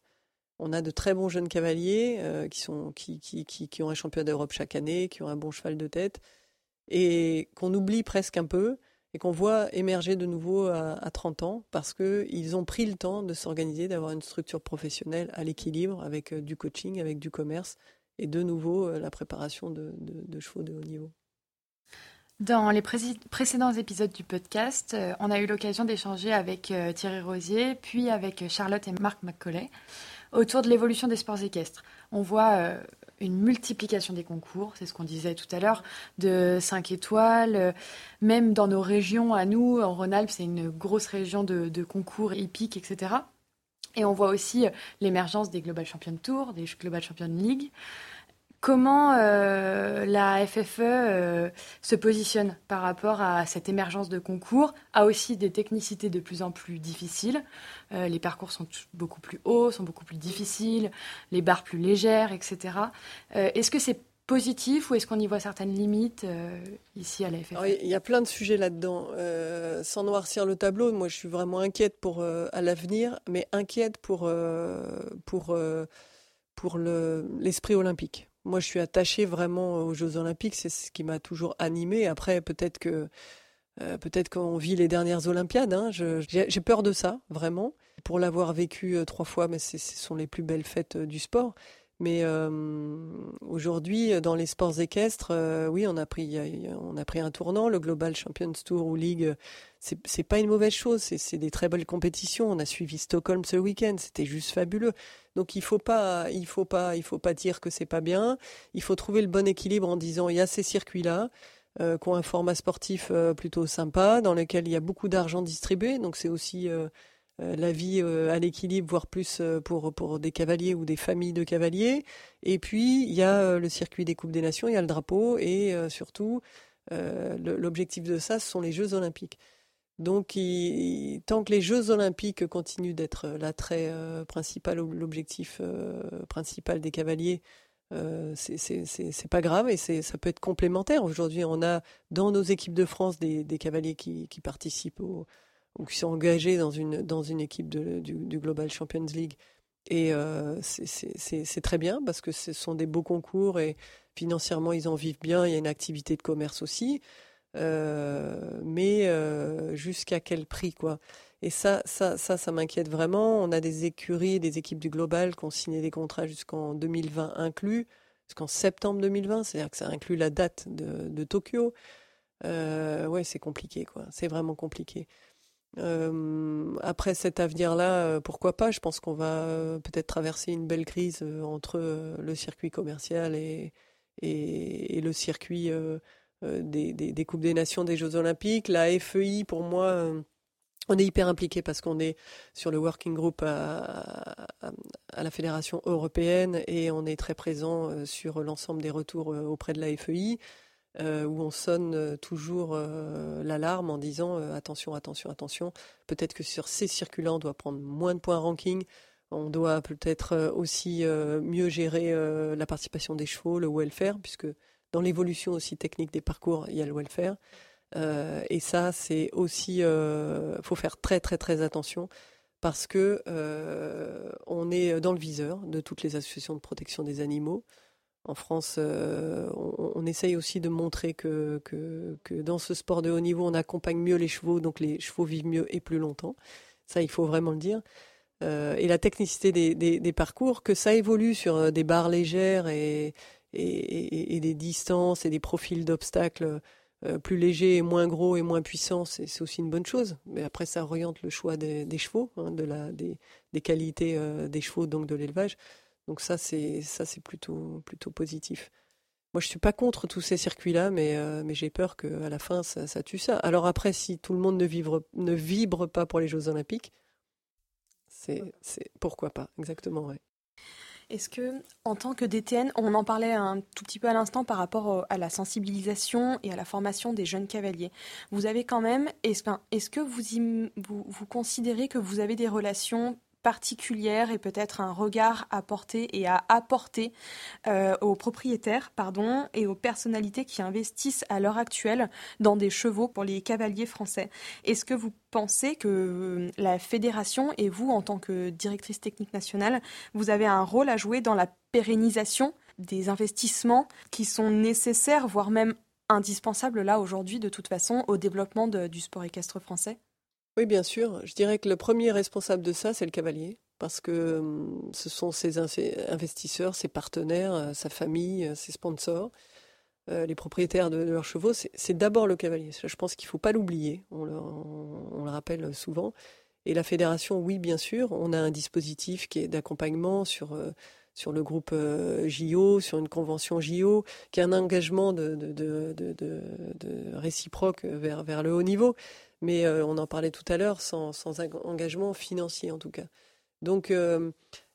On a de très bons jeunes cavaliers qui, sont, qui, qui, qui, qui ont un championnat d'Europe chaque année, qui ont un bon cheval de tête, et qu'on oublie presque un peu et qu'on voit émerger de nouveau à, 30 ans parce qu'ils ont pris le temps de s'organiser, d'avoir une structure professionnelle à l'équilibre avec euh, du coaching, avec du commerce et de nouveau euh, la préparation de, chevaux de haut niveau. Dans les précédents épisodes du podcast, euh, on a eu l'occasion d'échanger avec Thierry Rosier, puis avec Charlotte et Marc McCauley autour de l'évolution des sports équestres. On voit une multiplication des concours, c'est ce qu'on disait tout à l'heure, de 5 étoiles. Même dans nos régions, à nous, en Rhône-Alpes, c'est une grosse région de, concours hippiques, etc. Et on voit aussi l'émergence des Global Champion Tour, des Global Champion League. Comment euh, la FFE euh, se positionne par rapport à cette émergence de concours, a aussi des technicités de plus en plus difficiles. Euh, les parcours sont beaucoup plus hauts, sont beaucoup plus difficiles, les barres plus légères, etc. est-ce que c'est positif ou est-ce qu'on y voit certaines limites ici à la FFE Il y a plein de sujets là-dedans. sans noircir le tableau, moi je suis vraiment inquiète pour à l'avenir, mais inquiète pour, pour, pour l'esprit olympique moi, je suis attachée vraiment aux Jeux Olympiques. C'est ce qui m'a toujours animée. Après, peut-être que euh, peut-être qu'on vit les dernières Olympiades. Hein. J'ai peur de ça, vraiment. Pour l'avoir vécu euh, trois fois, mais ce sont les plus belles fêtes euh, du sport. Mais aujourd'hui, dans les sports équestres, oui, on a pris, on a pris un tournant. Le Global Champions Tour ou League, c'est pas une mauvaise chose. C'est des très belles compétitions. On a suivi Stockholm ce week-end. C'était juste fabuleux. Donc il faut pas, il faut pas, il faut pas dire que c'est pas bien. Il faut trouver le bon équilibre en disant il y a ces circuits-là. Euh, qui ont un format sportif euh, plutôt sympa, dans lequel il y a beaucoup d'argent distribué, donc c'est aussi euh, la vie à l'équilibre, voire plus pour, pour des cavaliers ou des familles de cavaliers. Et puis, il y a le circuit des Coupes des Nations, il y a le drapeau, et surtout, l'objectif de ça, ce sont les Jeux olympiques. Donc, tant que les Jeux olympiques continuent d'être l'attrait euh, principal, l'objectif euh, principal des cavaliers, euh, c'est pas grave et ça peut être complémentaire. Aujourd'hui, on a dans nos équipes de France des, cavaliers qui, participent ou qui sont engagés dans une, dans une équipe du, du, Global Champions League. Et c'est très bien parce que ce sont des beaux concours et financièrement, ils en vivent bien. Il y a une activité de commerce aussi. Euh, mais euh, jusqu'à quel prix quoi et ça, ça, ça, ça m'inquiète vraiment. On a des écuries, des équipes du global qui ont signé des contrats jusqu'en 2020 inclus, jusqu'en septembre 2020, c'est-à-dire que ça inclut la date de, Tokyo. Euh, ouais, c'est compliqué, quoi. C'est vraiment compliqué. Euh, après cet avenir-là, pourquoi pas? Je pense qu'on va peut-être traverser une belle crise entre le circuit commercial et, et, et le circuit euh, des, Coupes des Nations, des Jeux Olympiques. La FEI, pour moi, euh, on est hyper impliqué parce qu'on est sur le working group à, la Fédération européenne et on est très présent euh, sur l'ensemble des retours auprès de la FEI. où on sonne toujours l'alarme en disant attention, attention, attention. Peut-être que sur ces circuits-là, on doit prendre moins de points ranking. On doit peut-être aussi mieux gérer la participation des chevaux, le welfare, puisque dans l'évolution aussi technique des parcours, il y a le welfare. Euh, et ça, c'est aussi, euh, faut faire très très très attention parce que euh, on est dans le viseur de toutes les associations de protection des animaux. En France, on, essaye aussi de montrer que, que, dans ce sport de haut niveau, on accompagne mieux les chevaux, donc les chevaux vivent mieux et plus longtemps. Ça, il faut vraiment le dire. et la technicité des, des, parcours, que ça évolue sur des barres légères et, et, des distances et des profils d'obstacles euh, plus légers et moins gros et moins puissants, c'est aussi une bonne chose. Mais après, ça oriente le choix des, chevaux, hein, de la, des, qualités euh, des chevaux, donc de l'élevage. Donc ça, c'est ça, c'est plutôt plutôt positif. Moi, je suis pas contre tous ces circuits-là, mais euh, mais j'ai peur qu'à la fin, ça, ça, tue ça. Alors après, si tout le monde ne vibre ne vibre pas pour les Jeux Olympiques, c'est pourquoi pas, exactement, ouais. Est-ce que, en tant que DTN, on en parlait un tout petit peu à l'instant par rapport à la sensibilisation et à la formation des jeunes cavaliers, vous avez quand même, est-ce que vous, vous considérez que vous avez des relations particulière et peut-être un regard à porter et à apporter euh, aux propriétaires pardon, et aux personnalités qui investissent à l'heure actuelle dans des chevaux pour les cavaliers français. Est-ce que vous pensez que euh, la fédération et vous, en tant que directrice technique nationale, vous avez un rôle à jouer dans la pérennisation des investissements qui sont nécessaires, voire même indispensables là aujourd'hui de toute façon au développement du sport équestre français? Oui, bien sûr. Je dirais que le premier responsable de ça, c'est le cavalier, parce que hum, ce sont ses investisseurs, ses partenaires, euh, sa famille, euh, ses sponsors, euh, les propriétaires de, leurs chevaux. C'est d'abord le cavalier. Je pense qu'il ne faut pas l'oublier. On, le rappelle souvent. Et la fédération, oui, bien sûr, on a un dispositif qui est d'accompagnement sur sur le groupe JO, sur une convention JO, qui a un engagement de, de réciproque vers, vers le haut niveau mais euh, on en parlait tout à l'heure, sans, engagement financier en tout cas. Donc euh,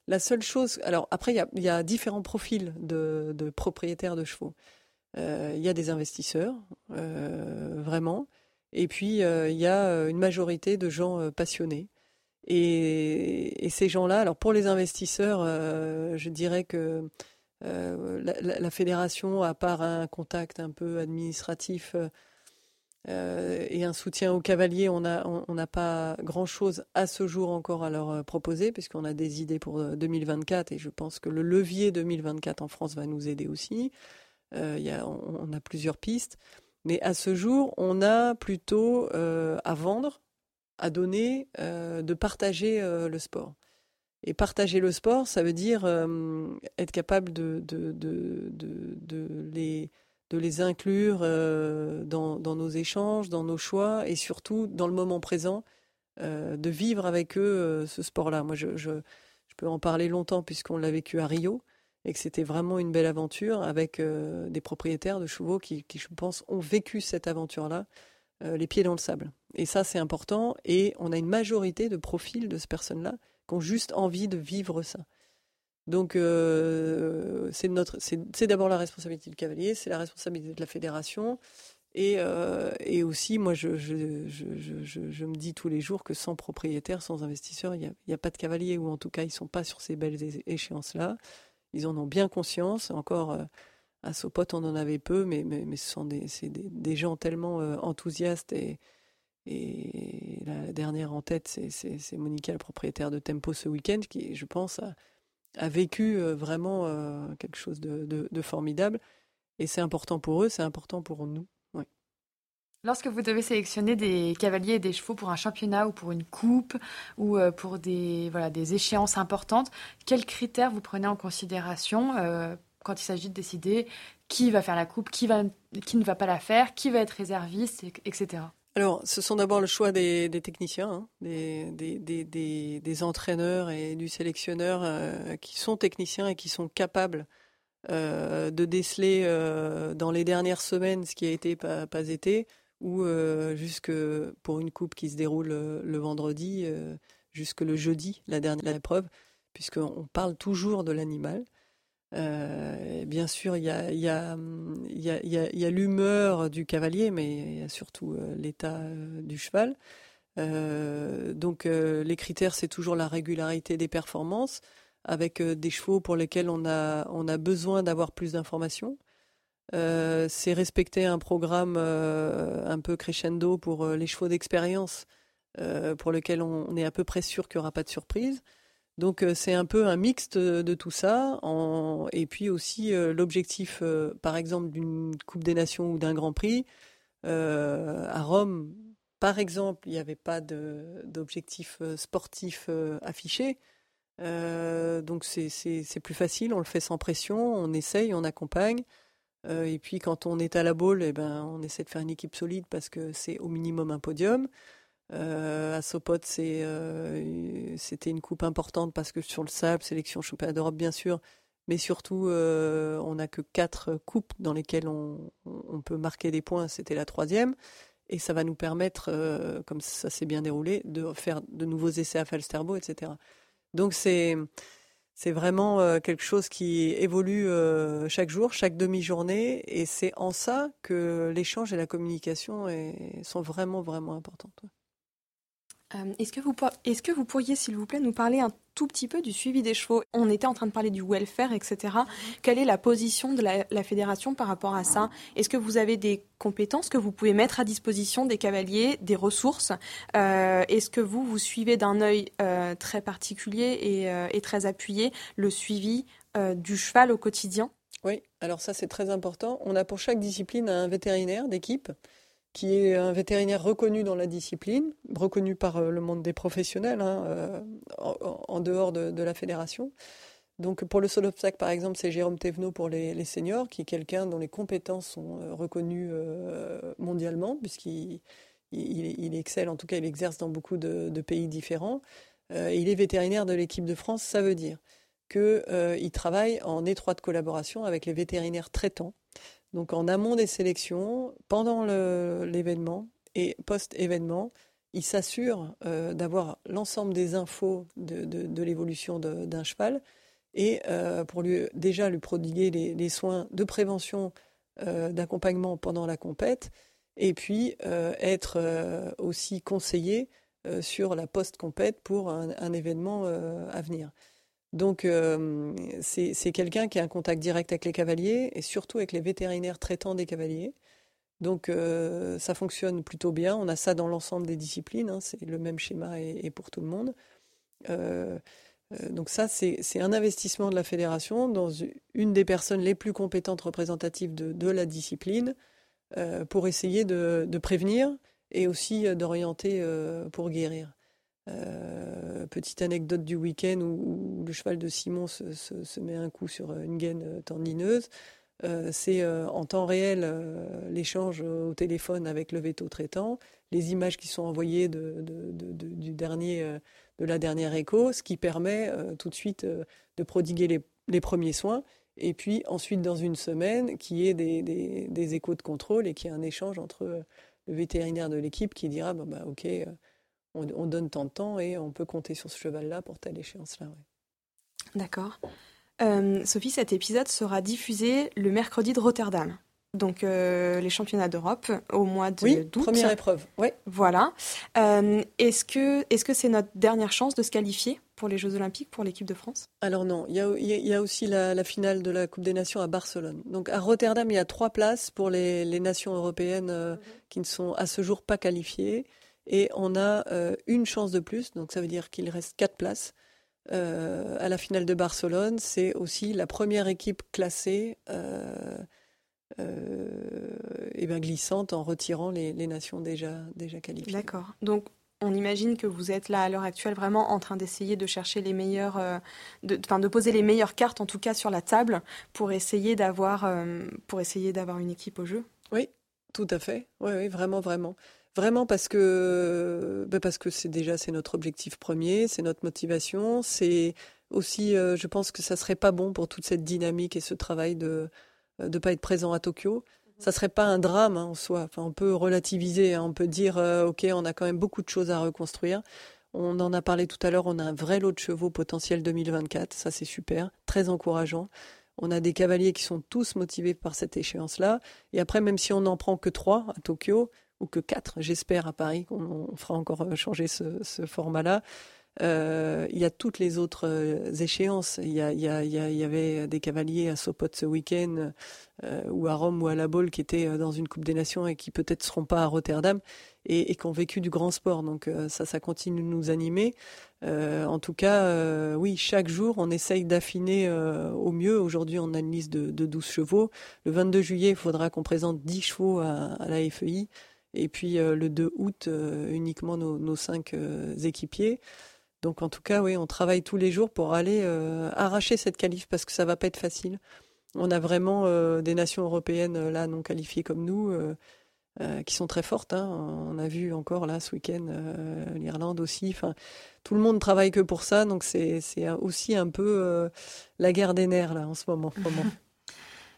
la seule chose, alors après il y a, différents profils de, propriétaires de chevaux. Euh, il y a des investisseurs, vraiment, et puis il y a une majorité de gens passionnés. Et, ces gens-là, alors pour les investisseurs, je dirais que la, la, fédération, à part un contact un peu administratif, euh, et un soutien aux cavaliers, on n'a pas grand-chose à ce jour encore à leur euh, proposer, puisqu'on a des idées pour 2024, euh, et je pense que le levier 2024 en France va nous aider aussi. on, a plusieurs pistes, mais à ce jour, on a plutôt à vendre, à donner, de partager le sport. Et partager le sport, ça veut dire être capable de les de les inclure euh, dans, nos échanges, dans nos choix et surtout dans le moment présent, euh, de vivre avec eux euh, ce sport-là. Moi, je, peux en parler longtemps puisqu'on l'a vécu à Rio et que c'était vraiment une belle aventure avec des propriétaires de chevaux qui, je pense, ont vécu cette aventure-là les pieds dans le sable. Et ça, c'est important. Et on a une majorité de profils de ces personnes-là qui ont juste envie de vivre ça. Donc euh, c'est d'abord la responsabilité du cavalier, c'est la responsabilité de la fédération. Et, euh, et aussi, moi, je, je, je, je, me dis tous les jours que sans propriétaire, sans investisseur, il n'y a, pas de cavalier, ou en tout cas, ils ne sont pas sur ces belles échéances-là. Ils en ont bien conscience. Encore, euh, à Sopot, on en avait peu, mais, mais, mais ce sont des, des, des, gens tellement enthousiastes. Et, et la dernière en tête, c'est Monica, le propriétaire de Tempo ce week-end, qui, je pense, a, a vécu euh, vraiment euh, quelque chose de, formidable. Et c'est important pour eux, c'est important pour nous. Lorsque vous devez sélectionner des cavaliers et des chevaux pour un championnat ou pour une coupe ou euh, pour des, voilà, des échéances importantes, quels critères vous prenez en considération quand il s'agit de décider qui va faire la coupe, qui, va, qui ne va pas la faire, qui va être réserviste, etc. Alors, ce sont d'abord le choix des, techniciens, hein, des, entraîneurs et du sélectionneur euh, qui sont techniciens et qui sont capables euh, de déceler euh, dans les dernières semaines ce qui a été pas, pas été, ou jusque pour une coupe qui se déroule le vendredi, jusque le jeudi, la dernière épreuve, puisqu'on parle toujours de l'animal. Euh, bien sûr, il y a, l'humeur du cavalier, mais il y a surtout euh, l'état euh, du cheval. donc les critères, c'est toujours la régularité des performances, avec des chevaux pour lesquels on a, on a besoin d'avoir plus d'informations. c'est respecter un programme un peu crescendo pour les chevaux d'expérience, pour lesquels on, est à peu près sûr qu'il n'y aura pas de surprise. Donc euh, c'est un peu un mixte de, tout ça. Et puis aussi euh, l'objectif, euh, par exemple, d'une Coupe des Nations ou d'un Grand Prix. à Rome, par exemple, il n'y avait pas d'objectif sportif affiché. donc c'est plus facile, on le fait sans pression, on essaye, on accompagne. et puis quand on est à la boule, eh ben, on essaie de faire une équipe solide parce que c'est au minimum un podium. Euh, à Sopot, euh, c'était une coupe importante parce que sur le sable, sélection championnat d'Europe bien sûr, mais surtout euh, on n'a que quatre coupes dans lesquelles on, peut marquer des points. C'était la troisième et ça va nous permettre, comme ça s'est bien déroulé, de faire de nouveaux essais à Falsterbo, etc. Donc c'est c'est vraiment quelque chose qui évolue chaque jour, chaque demi-journée, et c'est en ça que l'échange et la communication sont vraiment, vraiment importantes. Euh, est-ce que, vous, est que vous pourriez, s'il vous plaît, nous parler un tout petit peu du suivi des chevaux? On était en train de parler du welfare, etc. Quelle est la position de la, fédération par rapport à ça? Est-ce que vous avez des compétences que vous pouvez mettre à disposition des cavaliers, des ressources? Euh, Est-ce que vous, vous suivez d'un œil euh, très particulier et, et, très appuyé le suivi du cheval au quotidien? Oui, alors ça c'est très important. On a pour chaque discipline un vétérinaire d'équipe qui est un vétérinaire reconnu dans la discipline, reconnu par euh, le monde des professionnels, hein, euh, en, dehors de, la fédération. Donc pour le sol obstacle, par exemple, c'est Jérôme Thévenot pour les, seniors, qui est quelqu'un dont les compétences sont euh, reconnues mondialement, puisqu'il il, excelle, en tout cas il exerce dans beaucoup de, pays différents. il est vétérinaire de l'équipe de France, ça veut dire qu'il travaille en étroite collaboration avec les vétérinaires traitants donc en amont des sélections, pendant l'événement et post-événement, il s'assure euh, d'avoir l'ensemble des infos de, l'évolution d'un cheval et euh, pour lui déjà lui prodiguer les, soins de prévention, euh, d'accompagnement pendant la compète, et puis être aussi conseillé sur la post-compète pour un événement à venir. Donc, euh, c'est quelqu'un qui a un contact direct avec les cavaliers et surtout avec les vétérinaires traitants des cavaliers. Donc, euh, ça fonctionne plutôt bien. On a ça dans l'ensemble des disciplines. Hein. c'est le même schéma et, pour tout le monde. Euh, donc, ça, c'est un investissement de la fédération dans une des personnes les plus compétentes représentatives de, la discipline pour essayer de prévenir et aussi d'orienter pour guérir. Euh, petite anecdote du week-end où, le cheval de Simon se, met un coup sur une gaine euh, tendineuse. Euh, c'est en temps réel l'échange au téléphone avec le veto traitant, les images qui sont envoyées de, du dernier, de la dernière écho, ce qui permet tout de suite de prodiguer les, premiers soins. Et puis ensuite, dans une semaine, qui est des, des, échos de contrôle et qui est un échange entre le vétérinaire de l'équipe qui dira bah, bah, Ok, on, donne tant de temps et on peut compter sur ce cheval-là pour telle échéance-là. D'accord. Euh, Sophie, cet épisode sera diffusé le mercredi de Rotterdam. Donc euh, les championnats d'Europe au mois de oui, première épreuve. Oui. Voilà. Euh, est-ce que est-ce que c'est notre dernière chance de se qualifier pour les Jeux Olympiques pour l'équipe de France? Alors non, il y a, aussi la, finale de la Coupe des Nations à Barcelone. Donc à Rotterdam, il y a trois places pour les, nations européennes mhm. qui ne sont à ce jour pas qualifiées. Et on a euh, une chance de plus, donc ça veut dire qu'il reste quatre places. Euh, à la finale de Barcelone, c'est aussi la première équipe classée euh, et ben glissante en retirant les, nations déjà, déjà qualifiées. D'accord. Donc on imagine que vous êtes là à l'heure actuelle vraiment en train d'essayer de chercher les meilleures, de, de poser les meilleures cartes en tout cas sur la table pour essayer d'avoir, pour essayer d'avoir une équipe au jeu? Oui, tout à fait. Oui, oui, vraiment, vraiment. Vraiment parce que ben parce que c'est déjà c'est notre objectif premier, c'est notre motivation, c'est aussi euh, je pense que ça serait pas bon pour toute cette dynamique et ce travail de de pas être présent à Tokyo. Mhm. Ça serait pas un drame hein, en soi. Enfin, on peut relativiser, hein. on peut dire euh, ok, on a quand même beaucoup de choses à reconstruire. On en a parlé tout à l'heure, on a un vrai lot de chevaux potentiel 2024, ça c'est super, très encourageant. On a des cavaliers qui sont tous motivés par cette échéance-là. Et après, même si on n'en prend que trois à Tokyo, ou que quatre, j'espère, à Paris, qu'on fera encore euh, changer ce, format-là. Euh, il y a toutes les autres euh, échéances. Il y, avait des cavaliers à Sopot ce week-end, ou à Rome ou à La Baule, qui étaient dans une Coupe des Nations et qui peut-être seront pas à Rotterdam, et, qui ont vécu du grand sport. Donc ça, ça continue de nous animer. en tout cas, oui, chaque jour, on essaye d'affiner au mieux. Aujourd'hui, on a une liste de, 12 chevaux. Le 22 juillet, il faudra qu'on présente 10 chevaux à la FEI. Et puis euh, le 2 août, euh, uniquement nos, cinq euh, équipiers. Donc en tout cas, oui, on travaille tous les jours pour aller arracher cette qualif parce que ça va pas être facile. On a vraiment des nations européennes là non qualifiées comme nous qui sont très fortes. Hein. On a vu encore là ce week-end l'Irlande aussi. Enfin, tout le monde travaille que pour ça, donc c'est aussi un peu la guerre des nerfs là en ce moment.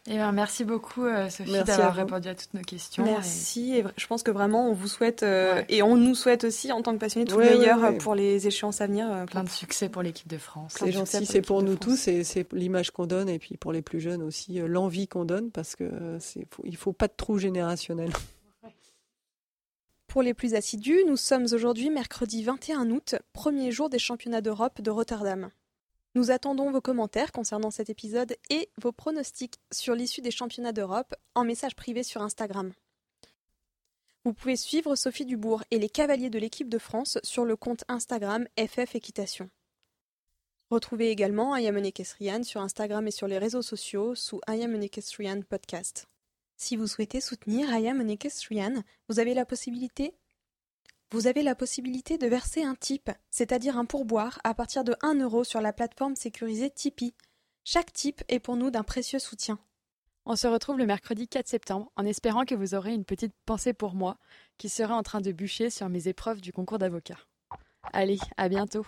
Eh ben, merci beaucoup euh, Sophie d'avoir répondu à toutes nos questions. Merci. Et... je pense que vraiment on vous souhaite euh, et on nous souhaite aussi en tant que passionnés tout le meilleur pour les échéances à venir. Euh, Plein de succès pour l'équipe de France. C'est gentil, c'est pour, nous tous c'est l'image qu'on donne et puis pour les plus jeunes aussi l'envie qu'on donne parce que c'est il faut pas de trou générationnel. Pour les plus assidus, nous sommes aujourd'hui mercredi 21 août, premier jour des championnats d'Europe de Rotterdam. Nous attendons vos commentaires concernant cet épisode et vos pronostics sur l'issue des championnats d'Europe en message privé sur Instagram. Vous pouvez suivre Sophie Dubourg et les cavaliers de l'équipe de France sur le compte Instagram FF Équitation. Retrouvez également Ayamene Kesrian sur Instagram et sur les réseaux sociaux sous Ayamene Kesrian Podcast. Si vous souhaitez soutenir Ayamene Kesrian, vous avez la possibilité vous avez la possibilité de verser un tip, c'est-à-dire un pourboire, à partir de 1 euro sur la plateforme sécurisée Tipeee. Chaque tip est pour nous d'un précieux soutien. On se retrouve le mercredi 4 septembre en espérant que vous aurez une petite pensée pour moi qui sera en train de bûcher sur mes épreuves du concours d'avocat. Allez, à bientôt